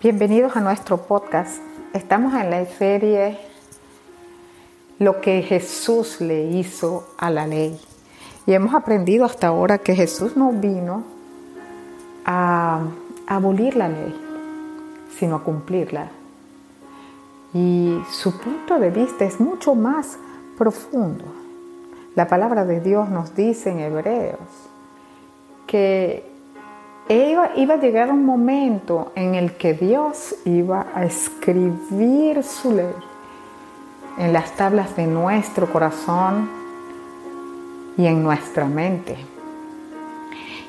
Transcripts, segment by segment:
Bienvenidos a nuestro podcast. Estamos en la serie Lo que Jesús le hizo a la ley. Y hemos aprendido hasta ahora que Jesús no vino a abolir la ley, sino a cumplirla. Y su punto de vista es mucho más profundo. La palabra de Dios nos dice en Hebreos que Iba, a llegar un momento en el que Dios iba a escribir su ley en las tablas de nuestro corazón y en nuestra mente.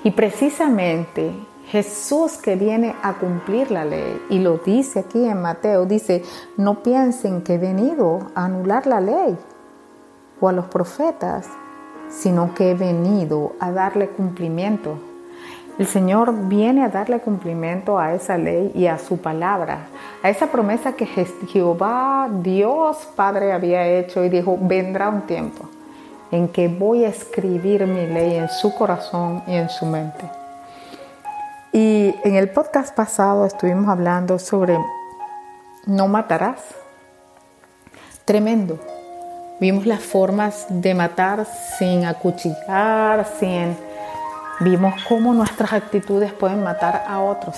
Y precisamente Jesús que viene a cumplir la ley, y lo dice aquí en Mateo, dice, no piensen que he venido a anular la ley o a los profetas, sino que he venido a darle cumplimiento el Señor viene a darle cumplimiento a esa ley y a su palabra, a esa promesa que Jehová, Dios Padre había hecho y dijo, vendrá un tiempo en que voy a escribir mi ley en su corazón y en su mente. Y en el podcast pasado estuvimos hablando sobre no matarás. Tremendo. Vimos las formas de matar sin acuchillar, sin Vimos cómo nuestras actitudes pueden matar a otros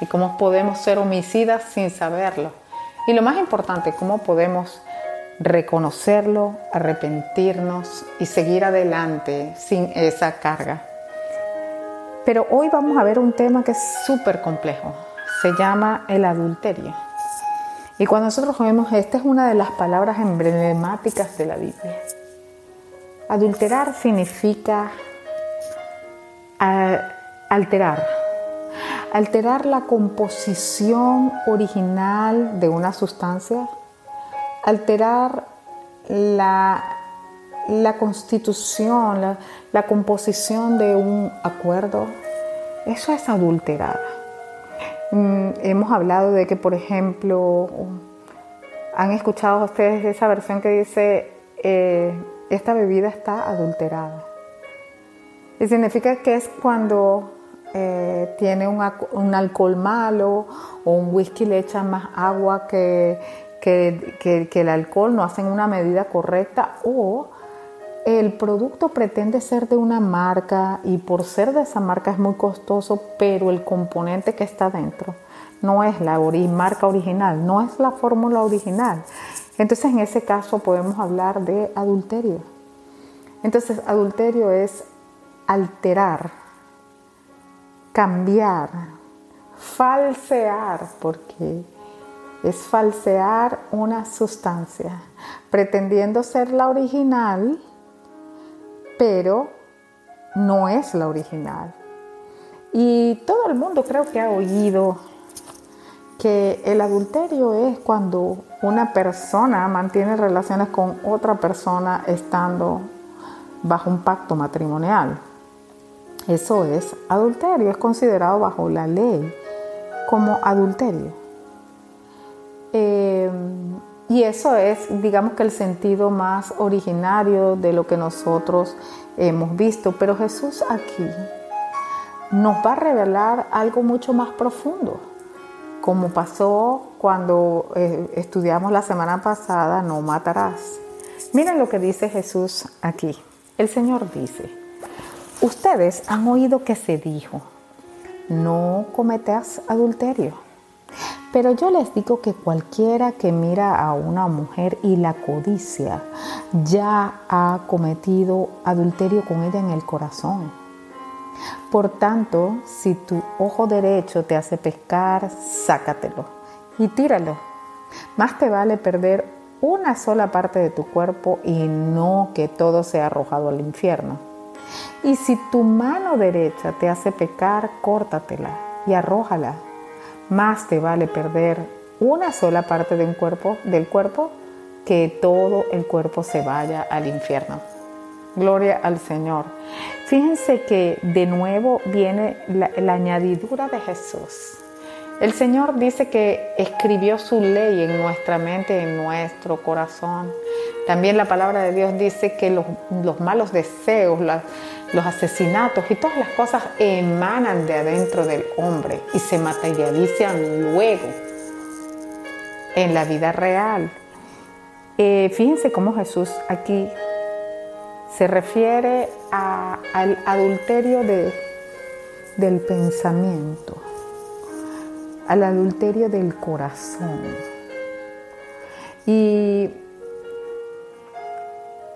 y cómo podemos ser homicidas sin saberlo. Y lo más importante, cómo podemos reconocerlo, arrepentirnos y seguir adelante sin esa carga. Pero hoy vamos a ver un tema que es súper complejo. Se llama el adulterio. Y cuando nosotros vemos, esta es una de las palabras emblemáticas de la Biblia. Adulterar significa alterar. Alterar la composición original de una sustancia, alterar la, constitución, la, la composición de un acuerdo, eso es adulterar. Mm, hemos hablado de que, por ejemplo, han escuchado ustedes esa versión que dice, eh, esta bebida está adulterada. Y significa que es cuando eh, tiene un, alcohol malo o un whisky le echa más agua que, que, el alcohol, no hacen una medida correcta o el producto pretende ser de una marca y por ser de esa marca es muy costoso, pero el componente que está dentro no es la marca original, no es la fórmula original. Entonces en ese caso podemos hablar de adulterio. Entonces adulterio es alterar, cambiar, falsear, porque es falsear una sustancia, pretendiendo ser la original, pero no es la original. Y todo el mundo creo que ha oído que el adulterio es cuando una persona mantiene relaciones con otra persona estando bajo un pacto matrimonial. Eso es adulterio, es considerado bajo la ley como adulterio. Eh, y eso es, digamos que el sentido más originario de lo que nosotros hemos visto. Pero Jesús aquí nos va a revelar algo mucho más profundo, como pasó cuando eh, estudiamos la semana pasada, no matarás. Miren lo que dice Jesús aquí. El Señor dice, Ustedes han oído que se dijo, no cometas adulterio. Pero yo les digo que cualquiera que mira a una mujer y la codicia ya ha cometido adulterio con ella en el corazón. Por tanto, si tu ojo derecho te hace pescar, sácatelo y tíralo. Más te vale perder una sola parte de tu cuerpo y no que todo sea arrojado al infierno. Y si tu mano derecha te hace pecar, córtatela y arrójala. Más te vale perder una sola parte de un cuerpo, del cuerpo que todo el cuerpo se vaya al infierno. Gloria al Señor. Fíjense que de nuevo viene la, la añadidura de Jesús. El Señor dice que escribió su ley en nuestra mente, en nuestro corazón. También la palabra de Dios dice que los, malos deseos, los asesinatos y todas las cosas emanan de adentro del hombre y se materializan luego en la vida real. Eh, fíjense cómo Jesús aquí se refiere al adulterio de, del pensamiento, al adulterio del corazón. Y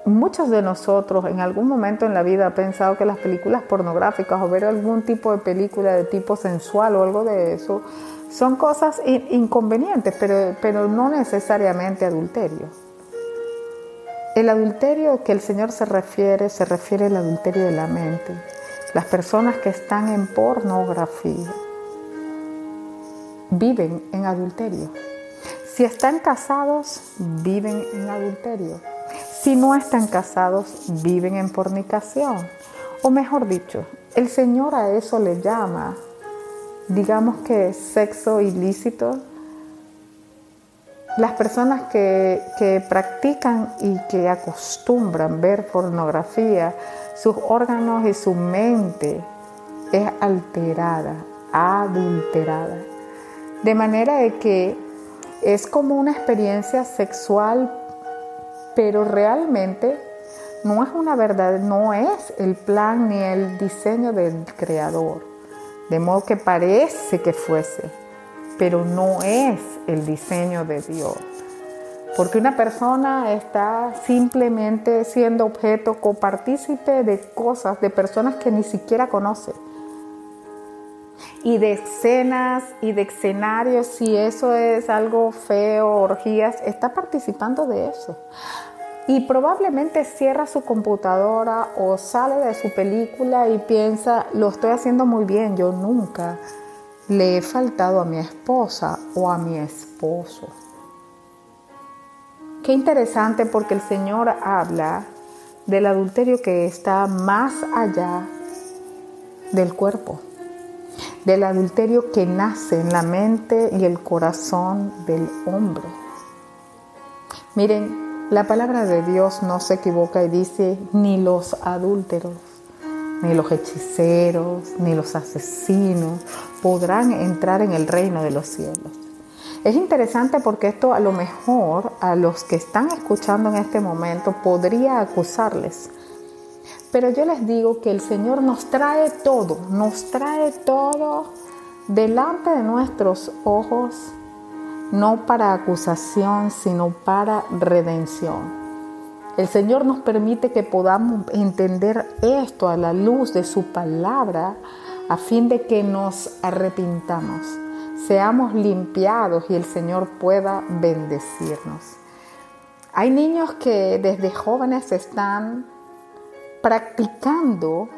muchos de nosotros en algún momento en la vida han pensado que las películas pornográficas o ver algún tipo de película de tipo sensual o algo de eso son cosas inconvenientes, pero, pero no necesariamente adulterio. El adulterio que el Señor se refiere, se refiere al adulterio de la mente. Las personas que están en pornografía viven en adulterio. Si están casados, viven en adulterio. Si no están casados, viven en fornicación. O mejor dicho, el Señor a eso le llama, digamos que sexo ilícito, las personas que, practican y que acostumbran ver pornografía, sus órganos y su mente es alterada, adulterada. De manera de que es como una experiencia sexual, pero realmente no es una verdad, no es el plan ni el diseño del creador. De modo que parece que fuese pero no es el diseño de Dios. Porque una persona está simplemente siendo objeto copartícipe de cosas, de personas que ni siquiera conoce. Y de escenas y de escenarios, si eso es algo feo, orgías, está participando de eso. Y probablemente cierra su computadora o sale de su película y piensa, lo estoy haciendo muy bien, yo nunca le he faltado a mi esposa o a mi esposo. Qué interesante porque el Señor habla del adulterio que está más allá del cuerpo, del adulterio que nace en la mente y el corazón del hombre. Miren, la palabra de Dios no se equivoca y dice ni los adúlteros ni los hechiceros, ni los asesinos podrán entrar en el reino de los cielos. Es interesante porque esto a lo mejor a los que están escuchando en este momento podría acusarles. Pero yo les digo que el Señor nos trae todo, nos trae todo delante de nuestros ojos, no para acusación, sino para redención. El Señor nos permite que podamos entender esto a la luz de su palabra a fin de que nos arrepintamos, seamos limpiados y el Señor pueda bendecirnos. Hay niños que desde jóvenes están practicando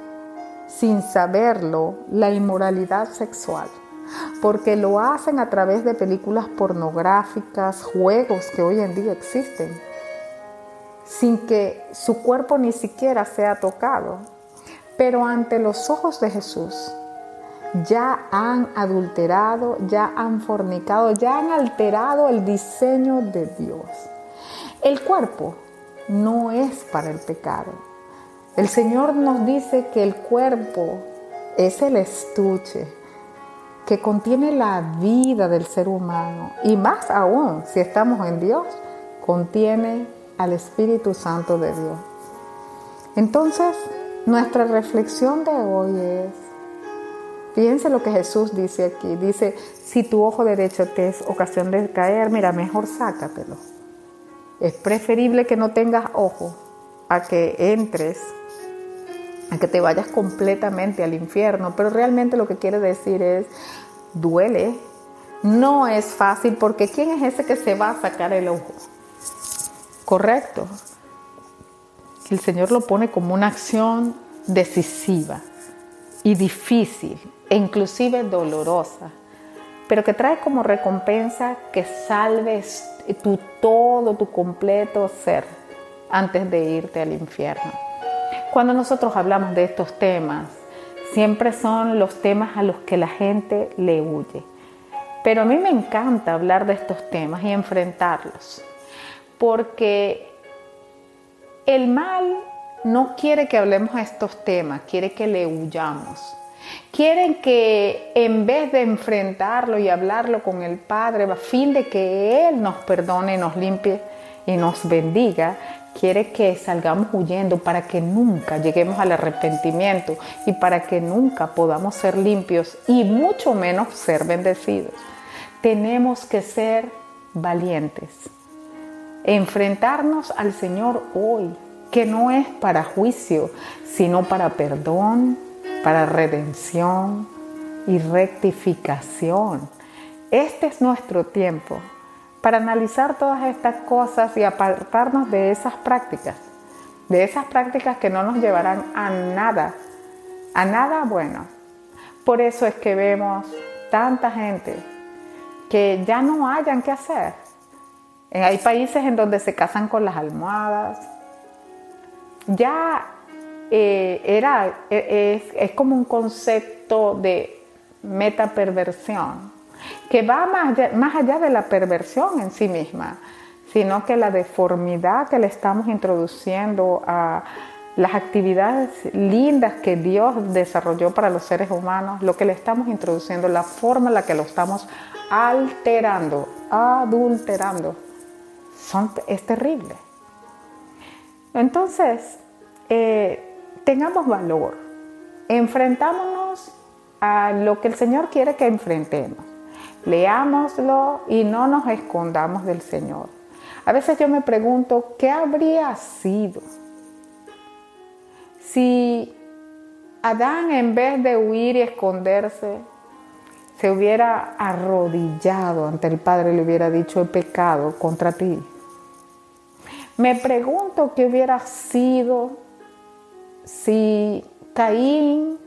sin saberlo la inmoralidad sexual, porque lo hacen a través de películas pornográficas, juegos que hoy en día existen sin que su cuerpo ni siquiera sea tocado. Pero ante los ojos de Jesús ya han adulterado, ya han fornicado, ya han alterado el diseño de Dios. El cuerpo no es para el pecado. El Señor nos dice que el cuerpo es el estuche que contiene la vida del ser humano y más aún si estamos en Dios, contiene al Espíritu Santo de Dios. Entonces, nuestra reflexión de hoy es, fíjense lo que Jesús dice aquí, dice, si tu ojo derecho te es ocasión de caer, mira, mejor sácatelo. Es preferible que no tengas ojo a que entres, a que te vayas completamente al infierno, pero realmente lo que quiere decir es, duele, no es fácil porque ¿quién es ese que se va a sacar el ojo? correcto. El Señor lo pone como una acción decisiva y difícil e inclusive dolorosa, pero que trae como recompensa que salves tu todo, tu completo ser antes de irte al infierno. Cuando nosotros hablamos de estos temas, siempre son los temas a los que la gente le huye. Pero a mí me encanta hablar de estos temas y enfrentarlos, porque el mal no quiere que hablemos de estos temas, quiere que le huyamos. Quieren que en vez de enfrentarlo y hablarlo con el Padre, a fin de que Él nos perdone, nos limpie y nos bendiga, quiere que salgamos huyendo para que nunca lleguemos al arrepentimiento y para que nunca podamos ser limpios y mucho menos ser bendecidos. Tenemos que ser valientes, enfrentarnos al Señor hoy, que no es para juicio, sino para perdón, para redención y rectificación. Este es nuestro tiempo para analizar todas estas cosas y apartarnos de esas prácticas, de esas prácticas que no nos llevarán a nada, a nada bueno. Por eso es que vemos tanta gente que ya no hayan que hacer. Hay países en donde se casan con las almohadas. Ya eh, era, e, es, es como un concepto de metaperversión que va más allá, de la perversión en sí misma, sino que la deformidad que le estamos introduciendo a las actividades lindas que Dios desarrolló para los seres humanos, lo que le estamos introduciendo, la forma en la que lo estamos alterando, adulterando, es terrible. Entonces, eh, tengamos valor, enfrentámonos a lo que el Señor quiere que enfrentemos. Leámoslo y no nos escondamos del Señor. A veces yo me pregunto, ¿qué habría sido si Adán en vez de huir y esconderse, se hubiera arrodillado ante el Padre y le hubiera dicho, he pecado contra ti? Me pregunto qué hubiera sido si Caín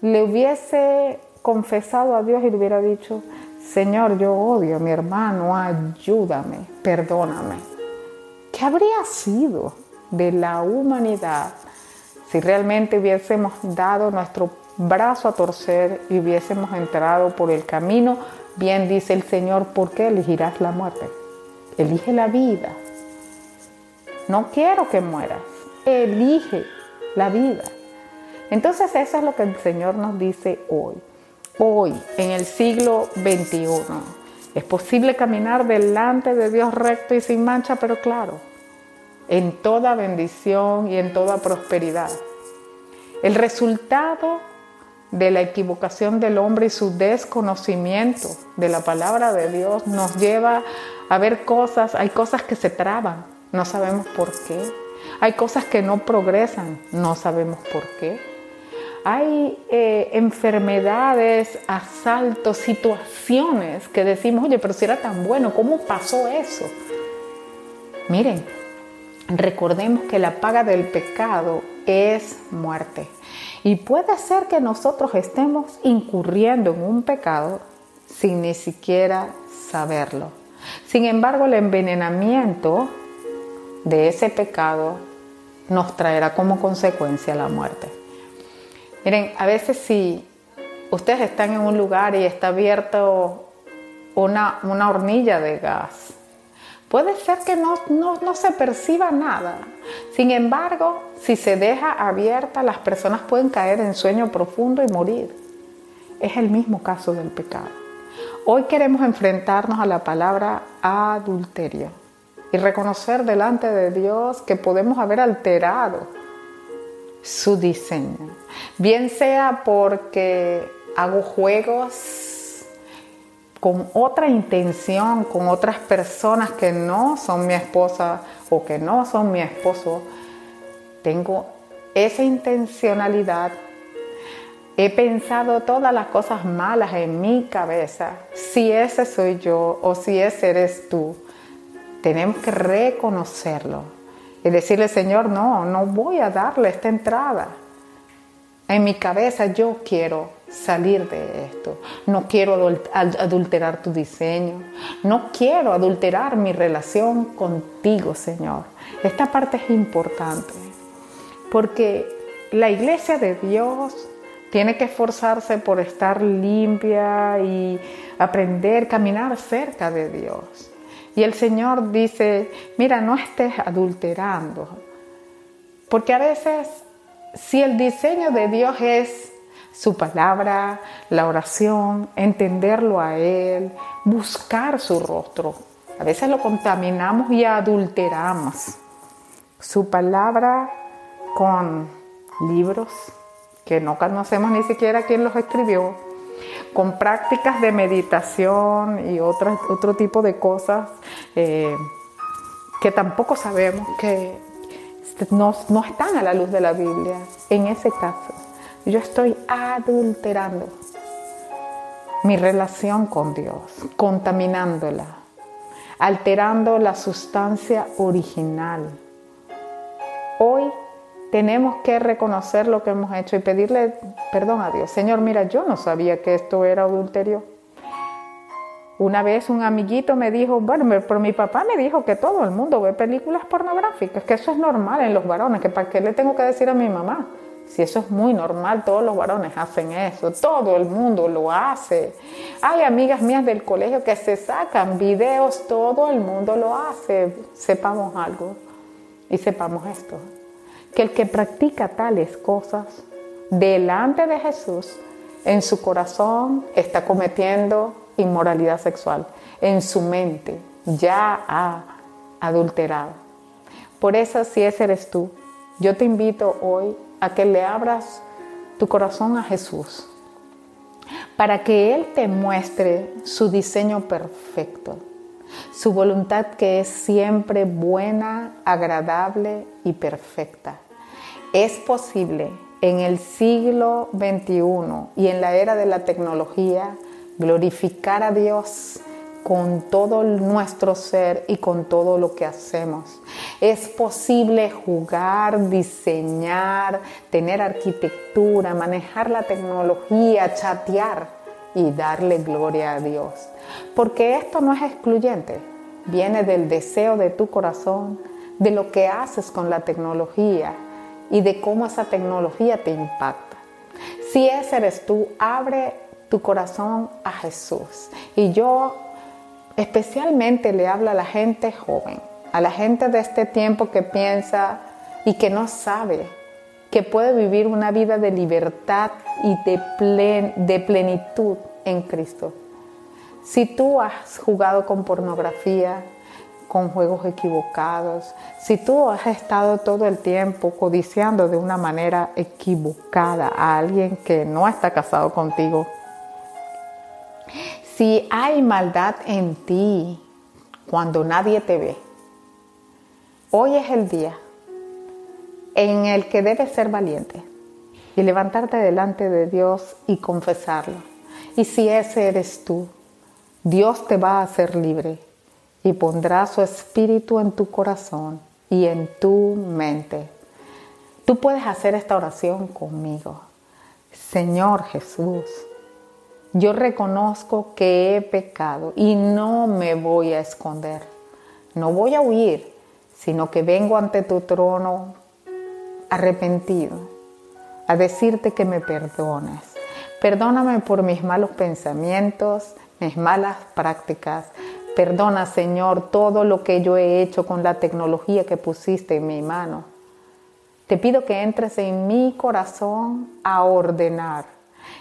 le hubiese confesado a Dios y le hubiera dicho, Señor, yo odio a mi hermano, ayúdame, perdóname. ¿Qué habría sido de la humanidad si realmente hubiésemos dado nuestro brazo a torcer y hubiésemos entrado por el camino? Bien dice el Señor, ¿por qué elegirás la muerte? Elige la vida. No quiero que mueras. Elige la vida. Entonces eso es lo que el Señor nos dice hoy hoy, en el siglo XXI. Es posible caminar delante de Dios recto y sin mancha, pero claro, en toda bendición y en toda prosperidad. El resultado de la equivocación del hombre y su desconocimiento de la palabra de Dios nos lleva a ver cosas, hay cosas que se traban, no sabemos por qué. Hay cosas que no progresan, no sabemos por qué hay eh, enfermedades, asaltos, situaciones que decimos, oye, pero si era tan bueno, ¿cómo pasó eso? Miren, recordemos que la paga del pecado es muerte. Y puede ser que nosotros estemos incurriendo en un pecado sin ni siquiera saberlo. Sin embargo, el envenenamiento de ese pecado nos traerá como consecuencia la muerte. Miren, a veces si ustedes están en un lugar y está abierto una, hornilla de gas, puede ser que no, no, se perciba nada. Sin embargo, si se deja abierta, las personas pueden caer en sueño profundo y morir. Es el mismo caso del pecado. Hoy queremos enfrentarnos a la palabra adulterio y reconocer delante de Dios que podemos haber alterado su diseño. Bien sea porque hago juegos con otra intención, con otras personas que no son mi esposa o que no son mi esposo, tengo esa intencionalidad. He pensado todas las cosas malas en mi cabeza. Si ese soy yo o si ese eres tú, tenemos que reconocerlo y decirle, Señor, no, no voy a darle esta entrada. En mi cabeza yo quiero salir de esto. No quiero adulterar tu diseño. No quiero adulterar mi relación contigo, Señor. Esta parte es importante porque la iglesia de Dios tiene que esforzarse por estar limpia y aprender, caminar cerca de Dios. Y el Señor dice, mira, no estés adulterando. Porque a veces, si el diseño de Dios es su palabra, la oración, entenderlo a Él, buscar su rostro, a veces lo contaminamos y adulteramos. Su palabra con libros, que no conocemos ni siquiera quién los escribió, con prácticas de meditación y otro tipo de cosas eh, que tampoco sabemos que no, no están a la luz de la Biblia. En ese caso, yo estoy adulterando mi relación con Dios, contaminándola, alterando la sustancia original. Hoy tenemos que reconocer lo que hemos hecho y pedirle perdón a Dios. Señor, mira, yo no sabía que esto era adulterio. Una vez un amiguito me dijo, bueno, pero mi papá me dijo que todo el mundo ve películas pornográficas, que eso es normal en los varones, que para qué le tengo que decir a mi mamá. Si eso es muy normal, todos los varones hacen eso, todo el mundo lo hace. Hay amigas mías del colegio que se sacan videos, todo el mundo lo hace. Sepamos algo y sepamos esto que el que practica tales cosas delante de Jesús, en su corazón está cometiendo inmoralidad sexual, en su mente ya ha adulterado. Por eso, si ese eres tú, yo te invito hoy a que le abras tu corazón a Jesús, para que Él te muestre su diseño perfecto, su voluntad que es siempre buena, agradable y perfecta. Es posible en el siglo XXI y en la era de la tecnología glorificar a Dios con todo nuestro ser y con todo lo que hacemos. Es posible jugar, diseñar, tener arquitectura, manejar la tecnología, chatear y darle gloria a Dios. Porque esto no es excluyente, viene del deseo de tu corazón, de lo que haces con la tecnología y de cómo esa tecnología te impacta. Si ese eres tú, abre tu corazón a Jesús. Y yo especialmente le hablo a la gente joven, a la gente de este tiempo que piensa y que no sabe que puede vivir una vida de libertad y de, de plenitud en Cristo. Si tú has jugado con pornografía, con juegos equivocados, si tú has estado todo el tiempo codiciando de una manera equivocada a alguien que no está casado contigo, si hay maldad en ti cuando nadie te ve, hoy es el día en el que debes ser valiente y levantarte delante de Dios y confesarlo. Y si ese eres tú, Dios te va a hacer libre y pondrá su espíritu en tu corazón y en tu mente. Tú puedes hacer esta oración conmigo. Señor Jesús, yo reconozco que he pecado y no me voy a esconder. No voy a huir, sino que vengo ante tu trono arrepentido a decirte que me perdones. Perdóname por mis malos pensamientos, mis malas prácticas, Perdona, Señor, todo lo que yo he hecho con la tecnología que pusiste en mi mano. Te pido que entres en mi corazón a ordenar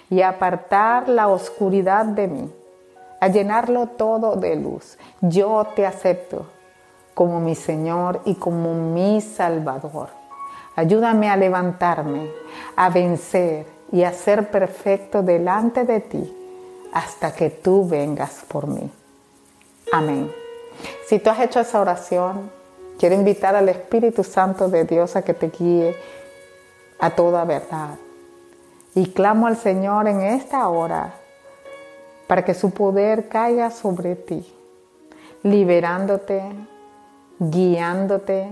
y a apartar la oscuridad de mí, a llenarlo todo de luz. Yo te acepto como mi Señor y como mi Salvador. Ayúdame a levantarme, a vencer y a ser perfecto delante de ti hasta que tú vengas por mí. Amén. Si tú has hecho esa oración, quiero invitar al Espíritu Santo de Dios a que te guíe a toda verdad. Y clamo al Señor en esta hora para que su poder caiga sobre ti, liberándote, guiándote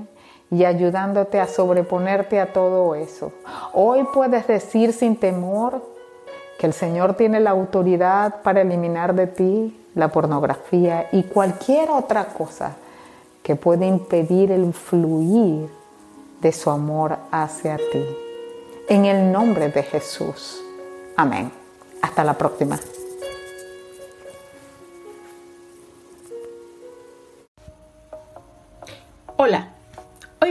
y ayudándote a sobreponerte a todo eso. Hoy puedes decir sin temor que el Señor tiene la autoridad para eliminar de ti la pornografía y cualquier otra cosa que puede impedir el fluir de su amor hacia ti. En el nombre de Jesús. Amén. Hasta la próxima.